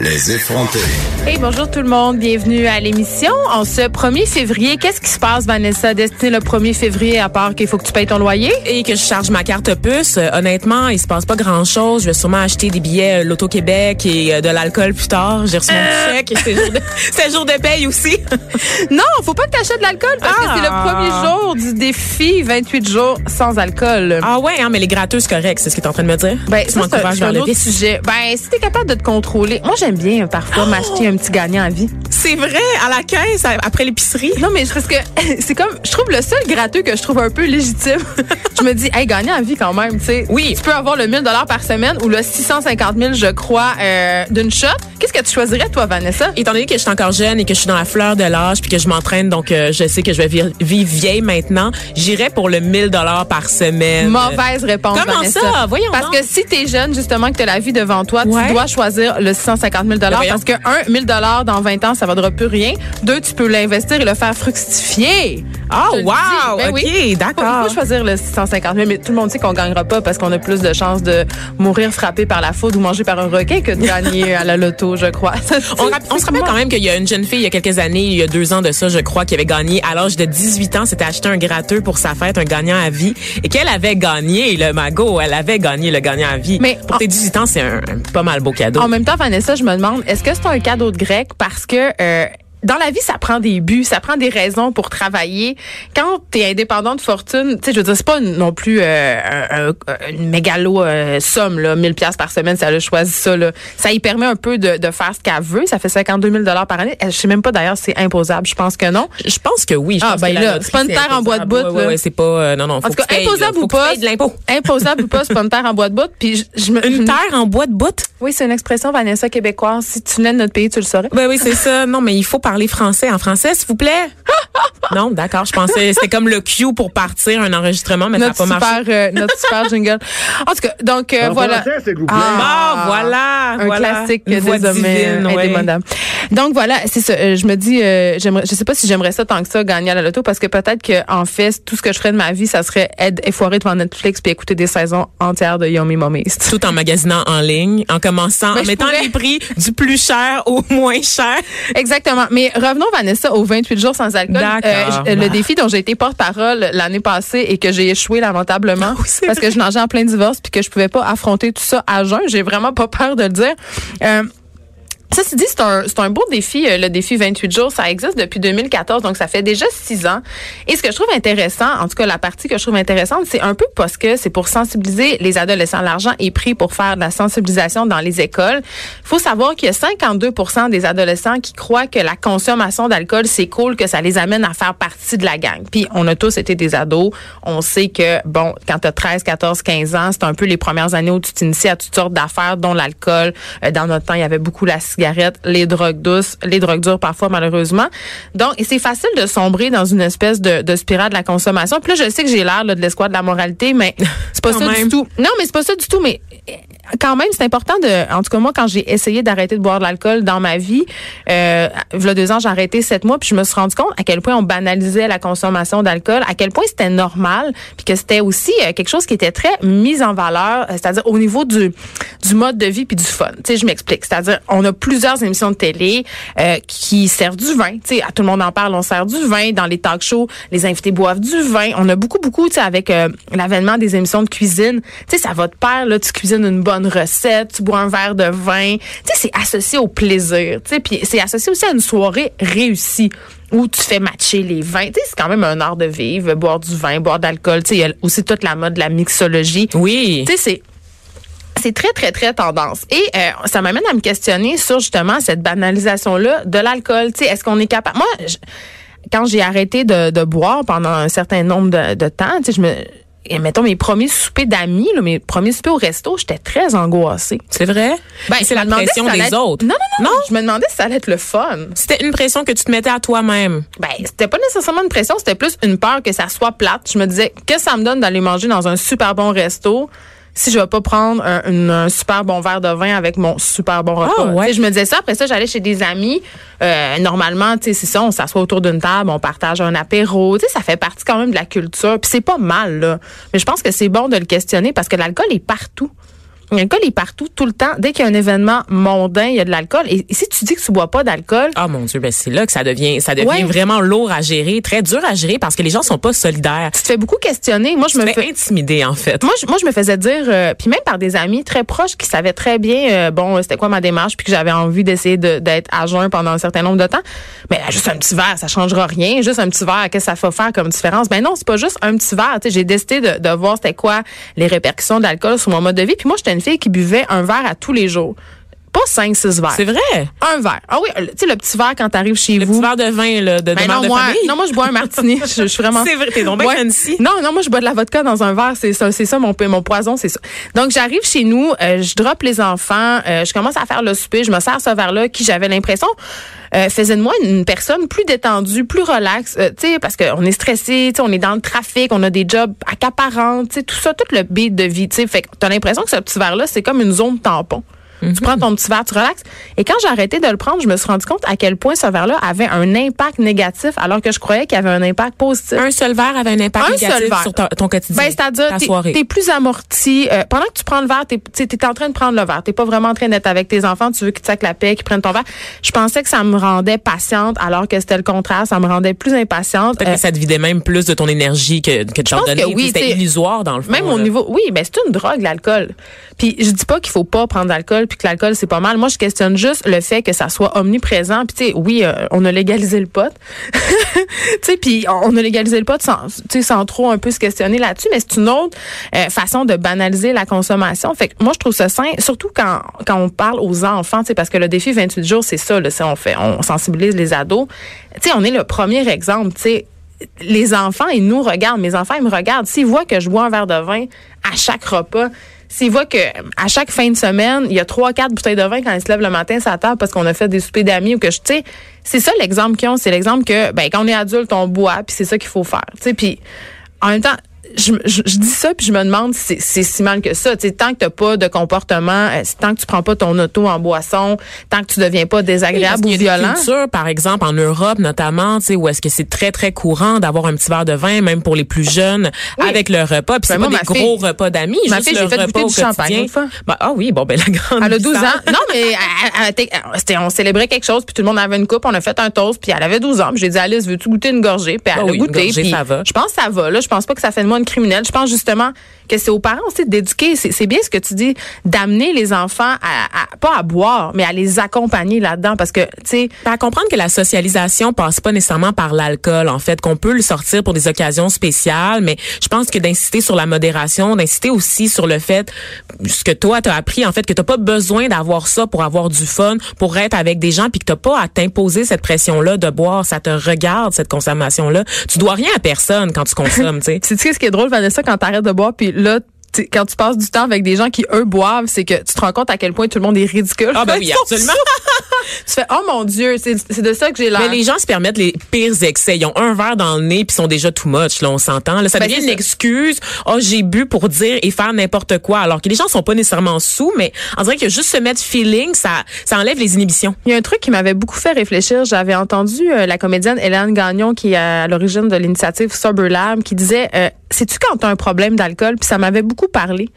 Les effrontés. Hey, bonjour tout le monde, bienvenue à l'émission. En ce 1er février, qu'est-ce qui se passe, Vanessa? Destinée, le 1er février, à part qu'il faut que tu payes ton loyer? Et que je charge ma carte puce, euh, honnêtement, il se passe pas grand-chose. Je vais sûrement acheter des billets euh, l'Auto-Québec et euh, de l'alcool plus tard. J'ai reçu mon chèque et c'est jour, de, jour de paye aussi. non, faut pas que tu achètes de l'alcool parce que c'est le Ah. premier jour du défi 28 jours sans alcool. Ah ouais, hein, mais les gratteuses, c'est correct, c'est ce que tu es en train de me dire? Ben, c'est un, autre sujet. Ben, si t'es capable de te contrôler. Moi, bien parfois m'acheter un petit gagnant à vie. C'est vrai, à la caisse, à- après l'épicerie. Non, mais je- parce que c'est comme, je trouve le seul gratteux que je trouve un peu légitime. je me dis, hey, gagnant à vie quand même, tu sais. Oui. Tu peux avoir le 1000 par semaine ou le 650 000, je crois, euh, d'une shot. Qu'est-ce que tu choisirais, toi, Vanessa? Étant donné que je suis encore jeune et que je suis dans la fleur de l'âge puis que je m'entraîne, donc euh, je sais que je vais vi- vivre vieille maintenant, j'irais pour le 1000 dollars par semaine. Mauvaise réponse, Comment Vanessa. ça? Voyons Parce donc. que si t'es jeune, justement, que t'as la vie devant toi, Ouais. tu dois choisir le 650 000 voyons. parce que, un, 1000 dans 20 ans, ça vaudra plus rien. Deux, tu peux l'investir et le faire fructifier. Oh, te le wow! Ben OK, oui. d'accord. Il faut choisir le 650 000, mais tout le monde sait qu'on gagnera pas parce qu'on a plus de chances de mourir frappé par la foudre ou manger par un requin que de gagner à la loto, je crois. On, se rappelle quand même qu'il y a une jeune fille il y a quelques années, il y a deux ans de ça, je crois, qui avait gagné à l'âge de 18 ans, s'était acheté un gratteux pour sa fête, un gagnant à vie, et qu'elle avait gagné le magot, elle avait gagné le gagnant à vie. Mais pour tes 18 ans, c'est un, un pas mal beau cadeau. En même temps, Vanessa, je me demande, est-ce que c'est un cadeau de grec? Parce que euh, dans la vie, ça prend des buts, ça prend des raisons pour travailler. Quand tu es indépendant de fortune, tu sais, je veux dire, c'est pas non plus euh, un- un- une mégalo euh, somme, là, 1000 pièces par semaine, si elle a choisi ça. Là. Ça y permet un peu de, de faire ce qu'elle veut. Ça fait 52 000 par année. Je sais même pas d'ailleurs si c'est imposable. Je pense que non. Je pense que oui. Je Ah, pense ben que là, c'est pas une terre en bois de bout, Ouais, ouais, c'est pas, euh, non, non, faut En tout cas, imposable ou pas. payes de l'impôt. Imposable ou pas, c'est pas une terre en bois de bout. Puis je, je me, Une terre en bois de bout? Oui, c'est une expression, Vanessa, québécoise. Si tu venais de notre pays, tu le saurais. Ben oui, c'est ça. Non, mais il faut parler français. En français, s'il vous plaît? non, d'accord. Je pensais c'était comme le cue pour partir un enregistrement, mais notre ça n'a pas super, marché. euh, notre super jingle. En tout cas, donc euh, En voilà. français, s'il vous plaît. Ah, voilà, un voilà. classique Une des voix hommes euh, ouais. indémodables. Donc voilà, c'est ça. Euh, je me dis, euh, j'aimerais, je sais pas si j'aimerais ça tant que ça gagner à la loto parce que peut-être que en fait, tout ce que je ferais de ma vie, ça serait être effoiré devant Netflix puis écouter des saisons entières de Yummy Mummies. Tout en magasinant en ligne, en commençant, en mettant pourrais. les prix du plus cher au moins cher. Exactement. Mais revenons, Vanessa, aux 28 jours sans alcool. D'accord. je- le défi dont j'ai été porte-parole l'année passée et que j'ai échoué lamentablement Oui, c'est parce que je nageais en plein divorce puis que je pouvais pas affronter tout ça à jeun. J'ai vraiment pas peur de le dire. Euh, ça se dit, c'est un, c'est un beau défi, euh, le défi 28 jours. Ça existe depuis 2014, donc ça fait déjà six ans. Et ce que je trouve intéressant, en tout cas la partie que je trouve intéressante, c'est un peu parce que c'est pour sensibiliser les adolescents. L'argent est pris pour faire de la sensibilisation dans les écoles. Il faut savoir qu'il y a 52% des adolescents qui croient que la consommation d'alcool, c'est cool, que ça les amène à faire partie de la gang. Puis on a tous été des ados. On sait que, bon, quand tu as 13, 14, 15 ans, c'est un peu les premières années où tu t'inities à toutes sortes d'affaires, dont l'alcool. Euh, dans notre temps, il y avait beaucoup la cigarette, les drogues douces, les drogues dures parfois, malheureusement. Donc, c'est facile de sombrer dans une espèce de, de spirale de la consommation. Puis là, je sais que j'ai l'air de l'escouade de la moralité, mais c'est pas ça du tout. Non, mais c'est pas ça du tout. Mais euh, quand même, c'est important de. En tout cas, moi, quand j'ai essayé d'arrêter de boire de l'alcool dans ma vie, euh, il y a deux ans, j'ai arrêté sept mois, puis je me suis rendu compte à quel point on banalisait la consommation d'alcool, à quel point c'était normal, puis que c'était aussi euh, quelque chose qui était très mis en valeur, euh, c'est-à-dire au niveau du du mode de vie puis du fun. Tu sais, je m'explique. C'est-à-dire, on a plusieurs émissions de télé euh, qui servent du vin. Tu sais, à tout le monde en parle, on sert du vin dans les talk shows. Les invités boivent du vin. On a beaucoup, beaucoup, tu sais, avec euh, l'avènement des émissions de cuisine. Tu sais, ça va de pair. Là, tu cuisines une bonne recette, tu bois un verre de vin. Tu sais, c'est associé au plaisir. Tu sais, puis c'est associé aussi à une soirée réussie où tu fais matcher les vins. Tu sais, c'est quand même un art de vivre, boire du vin, boire de l'alcool. Tu sais, il y a aussi toute la mode de la mixologie. Oui. Tu sais, c'est c'est très, très, très tendance. Et euh, ça m'amène à me questionner sur justement cette banalisation-là de l'alcool. Est-ce qu'on est capable... Moi, je- quand j'ai arrêté de, de boire pendant un certain nombre de, de temps, je me... Et mettons mes premiers soupers d'amis, mes premiers soupers au resto, j'étais très angoissée. C'est vrai? Ben, c'est la pression si des être- autres. Non, non, non, Je me demandais si ça allait être le fun. C'était une pression que tu te mettais à toi-même. Ben, c'était pas nécessairement une pression, c'était plus une peur que ça soit plate. Je me disais, qu'est-ce que ça me donne d'aller manger dans un super bon resto? Si je vais pas prendre un, une- un super bon verre de vin avec mon super bon repas. Ah, ouais. Je me disais ça. Après ça, j'allais chez des amis. Euh, normalement, tu sais, c'est ça, on s'assoit autour d'une table, on partage un apéro. Tu sais, ça fait partie quand même de la culture. Puis c'est pas mal, là. Mais je pense que c'est bon de le questionner parce que l'alcool est partout. L'alcool est partout, tout le temps. Dès qu'il y a un événement mondain, il y a de l'alcool. Et, et si tu dis que tu bois pas d'alcool, Ah mon Dieu, ben c'est là que ça devient, ça devient Ouais. vraiment lourd à gérer, très dur à gérer parce que les gens sont pas solidaires. tu te fais beaucoup questionner. Moi, je Tu me fais intimider en fait. moi, je, moi, je me faisais dire, euh, puis même par des amis très proches qui savaient très bien, euh, bon, c'était quoi ma démarche, puis que j'avais envie d'essayer de- d'être à jeun pendant un certain nombre de temps. Mais là, juste un petit verre, ça changera rien. Juste un petit verre, qu'est-ce que ça va faire comme différence? Ben non, c'est pas juste un petit verre. J'ai décidé de, de voir c'était quoi les répercussions de l'alcool sur mon mode de vie. Puis moi, j'étais qui buvait un verre à tous les jours. Pas cinq, six verres. C'est vrai? Un verre. Ah oui, le- tu sais, le petit verre quand t'arrives chez Le vous. petit verre de vin là, de, de Ben mère non, de moi, famille. non, moi, je bois un martini. je, je suis vraiment. C'est vrai, t'es donc fancy. Non, non, moi, je bois de la vodka dans un verre. C'est ça, c'est ça mon, mon poison, c'est ça. Donc, j'arrive chez nous, euh, je drop les enfants, euh, je commence à faire le souper, je me sers ce verre-là qui, j'avais l'impression, euh, faisait de moi une personne plus détendue, plus relaxe, euh, tu sais, parce qu'on est stressé, tu sais, on est dans le trafic, on a des jobs accaparants, tu sais, tout ça, tout le beat de vie, tu sais. Fait que t'as l'impression que ce petit verre-là, c'est comme une zone tampon. Tu prends ton petit verre, tu relaxes. Et quand j'ai arrêté de le prendre, je me suis rendu compte à quel point ce verre-là avait un impact négatif, alors que je croyais qu'il avait un impact positif. Un seul verre avait un impact Un négatif seul sur ton, ton quotidien. Ben, c'est-à-dire, ta t'es, soirée. t'es plus amorti. Euh, pendant que tu prends le verre, t'es, tu es en train de prendre le verre. T'es pas vraiment en train d'être avec tes enfants. Tu veux qu'ils te sacent la paix, qu'ils prennent ton verre. Je pensais que ça me rendait patiente, alors que c'était le contraire. Ça me rendait plus impatiente. Peut-être Euh, que ça te vidait même plus de ton énergie que, que de t'en donner. oui, C'était illusoire dans le fond. même au niveau, oui, ben c'est une drogue l'alcool. Puis je dis pas qu'il faut pas prendre d'alcool, puis que l'alcool c'est pas mal. Moi, je questionne juste le fait que ça soit omniprésent. Puis tu sais, oui, euh, on a légalisé le pot. tu sais, puis on a légalisé le pot sans, sans trop un peu se questionner là-dessus. Mais c'est une autre euh, façon de banaliser la consommation. Fait que moi, je trouve ça sain, surtout quand quand on parle aux enfants, tu sais, parce que le défi 28 jours, c'est ça. Là, on fait, on sensibilise les ados. Tu sais, on est le premier exemple. Tu sais les enfants, ils nous regardent. Mes enfants, ils me regardent. S'ils voient que je bois un verre de vin à chaque repas, s'ils voient que à chaque fin de semaine, il y a trois, quatre bouteilles de vin quand ils se lèvent le matin à table parce qu'on a fait des soupers d'amis ou que je, tu sais, c'est ça l'exemple qu'ils ont. C'est l'exemple que, ben, quand on est adulte, on boit, puis c'est ça qu'il faut faire. Tu sais, puis en même temps, je, je, je dis ça puis je me demande si c'est- si mal que ça. Tu sais, tant que t'as pas de comportement, euh, tant que tu prends pas ton auto en boisson, tant que tu deviens pas Oui, désagréable qu'il ou y a des violent. cultures, par exemple, en Europe notamment, tu sais, où est-ce que c'est très, très courant d'avoir un petit verre de vin, même pour les plus jeunes, Oui. avec le repas. Puis c'est Ben, pas des gros repas d'amis, juste fille, le fait repas au du champagne. Ben, ah oui, bon, ben la grande Elle a 12 ans. Non, mais elle- on célébrait quelque chose, puis tout le monde avait une coupe, on a fait un toast, puis elle avait 12 ans. Puis j'ai dit, Alice, veux-tu goûter une gorgée? Puis elle Ah a oui, goûté. gorgée, puis ça va. Je pense que ça va. Là. Je pense pas que ça fait de moi une criminelle. Je pense justement que c'est aux parents aussi d'éduquer. C'est bien ce que tu dis, d'amener les enfants à, à- pas à boire, mais à les accompagner là-dedans. Parce que, tu sais, à comprendre que la socialisation passe pas nécessairement par l'alcool, en fait, qu'on peut le sortir pour des occasions spéciales, mais je pense que d'inciter sur la modération, d'inciter aussi sur le fait, ce que toi t'as appris, en fait, que t'as pas besoin d'avoir ça pour avoir du fun, pour être avec des gens, puis que t'as pas à t'imposer cette pression-là de boire, ça te regarde, cette consommation-là. Tu dois rien à personne quand tu consommes, tu sais. ce est drôle, Vanessa, quand t'arrêtes de boire, puis là, quand tu passes du temps avec des gens qui, eux, boivent, c'est que tu te rends compte à quel point tout le monde est ridicule. Ah ben oui, absolument. tu fais, oh mon Dieu, c'est de ça que j'ai l'air. Mais les gens se permettent les pires excès. Ils ont un verre dans le nez puis sont déjà too much. Là, on s'entend. Là, ça Ben, devient une ça. excuse. Oh, j'ai bu pour dire et faire n'importe quoi. Alors que les gens sont pas nécessairement sous, mais on dirait que juste se mettre feeling, ça, ça enlève les inhibitions. Il y a un truc qui m'avait beaucoup fait réfléchir. J'avais entendu euh, la comédienne Hélène Gagnon, qui est à l'origine de l'initiative Sober Lab, qui disait euh, Sais-tu quand tu as un problème d'alcool? Puis ça m'avait beaucoup parlé.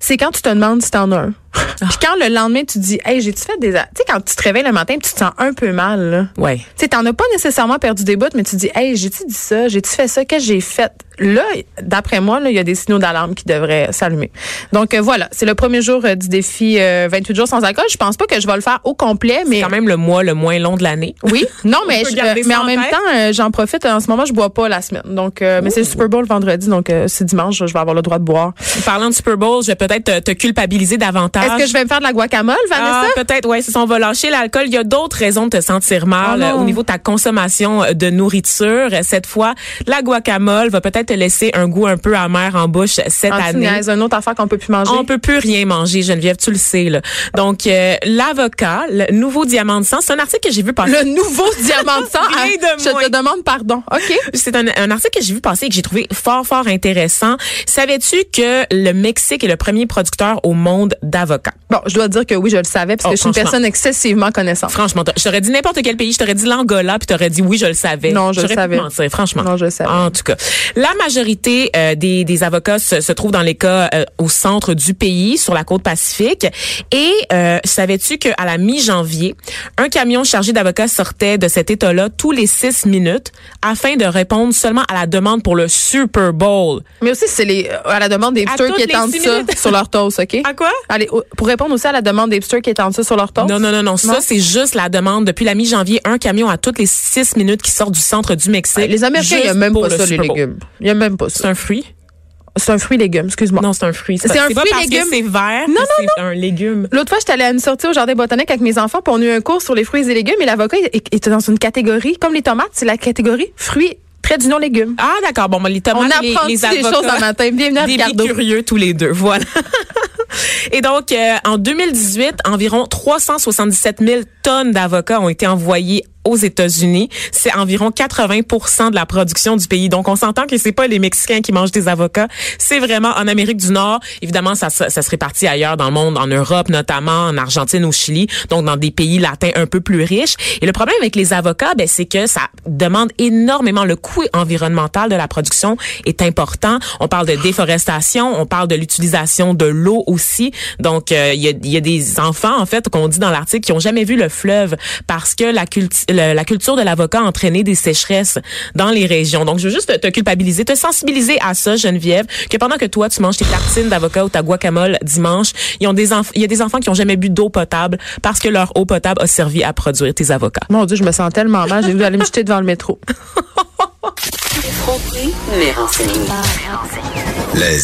C'est quand tu te demandes si t'en as un. Puis quand le lendemain, tu dis Hey, j'ai-tu fait des. Tu sais, quand tu te réveilles le matin, puis tu te sens un peu mal, là. Ouais. Tu sais, t'en as pas nécessairement perdu des bouts, mais tu dis, hey, j'ai-tu dit ça? J'ai-tu fait ça? Qu'est-ce que j'ai fait? Là, d'après moi, là, il y a des signaux d'alarme qui devraient s'allumer. Donc, euh, voilà. C'est le premier jour euh, du défi euh, 28 jours sans alcool. Je pense pas que je vais le faire au complet, mais. C'est quand même le mois le moins long de l'année. Oui. Non, mais, je- euh, mais en même tête. temps, euh, j'en profite. En ce moment, je bois pas la semaine. Donc, euh, mais c'est le Super Bowl vendredi. Donc, euh, c'est dimanche. Je vais avoir le droit de boire. Parlant de Super Bowl, je vais peut-être te, te culpabiliser davantage. Est-ce que je vais me faire de la guacamole, Vanessa? Ah, peut-être, ouais, ça, on va lâcher l'alcool. Il y a d'autres raisons de te sentir mal Oh au niveau de ta consommation de nourriture. Cette fois, la guacamole va peut-être te laisser un goût un peu amer en bouche cette Ah, année. niaises, une autre affaire qu'on peut plus manger? On peut plus rien manger, Geneviève, tu le sais. Là. Donc, euh, l'avocat, le nouveau diamant de sang, c'est un article que j'ai vu passer. Le nouveau diamant de sang? Ah, de je moins. te demande pardon. OK? C'est un, un article que j'ai vu passer et que j'ai trouvé fort, fort intéressant. Savais-tu que le Mexique est le premier producteur au monde d'avocats? Bon, je dois dire que oui, je le savais parce Oh, que je suis une personne excessivement connaissante. Franchement, je t'aurais dit n'importe quel pays, je t'aurais dit l'Angola, puis t'aurais dit oui, je le savais. Non, je le pu savais. mentir, franchement. Non, je le savais. En tout cas, la majorité euh, des, des avocats se, se trouvent dans les cas euh, au centre du pays, sur la côte pacifique. Et euh, savais-tu qu'à la mi-janvier, un camion chargé d'avocats sortait de cet État-là tous les six minutes afin de répondre seulement à la demande pour le Super Bowl? Mais aussi, c'est les, euh, à la demande des hipsters qui étendent ça sur leur toast, OK? À quoi? Allez, pour répondre aussi à la demande des hipsters qui étendent ça sur leur toast? Non, non, non, non. Ça, c'est juste la demande. Depuis la mi-janvier, un camion à toutes les six minutes qui sort du centre du Mexique. Les Américains, il n'y a même pas ça, les légumes. Il n'y a même pas C'est ça. un fruit? C'est un fruit légume, excuse-moi. Non, c'est un fruit. C'est un pas fruit parce légume. c'est vert. Non, que c'est un légume. L'autre fois, j'étais allée à une sortie au jardin botanique avec mes enfants, puis on a eu un cours sur les fruits et légumes, et l'avocat était dans une catégorie, comme les tomates, c'est la catégorie fruits, trait d'union légumes. Ah, d'accord. Bon, ben, les tomates, On les, apprend les des avocats. choses un matin. Bienvenue à des Ricardo. curieux tous les deux. Voilà. Et donc, euh, en 2018, environ 377 000 tonnes d'avocats ont été envoyées aux États-Unis. C'est environ 80 de la production du pays. Donc, on s'entend que c'est pas les Mexicains qui mangent des avocats. C'est vraiment en Amérique du Nord. Évidemment, ça, se- ça se répartit ailleurs dans le monde, en Europe notamment, en Argentine, au Chili, donc dans des pays latins un peu plus riches. Et le problème avec les avocats, ben, c'est que ça demande énormément. Le coût environnemental de la production est important. On parle de déforestation, on parle de l'utilisation de l'eau aussi. Donc, euh, il y, a, y a des enfants, en fait, qu'on dit dans l'article, qui ont jamais vu le fleuve parce que la, culti- le- la culture de l'avocat a entraîné des sécheresses dans les régions. Donc, je veux juste te, te culpabiliser, te sensibiliser à ça, Geneviève, que pendant que toi, tu manges tes tartines d'avocat ou ta guacamole dimanche, ils ont des enf- il y a des enfants qui ont jamais bu d'eau potable parce que leur eau potable a servi à produire tes avocats. Mon Dieu, je me sens tellement mal, j'ai voulu aller me jeter devant le métro. Mais renseigné. Les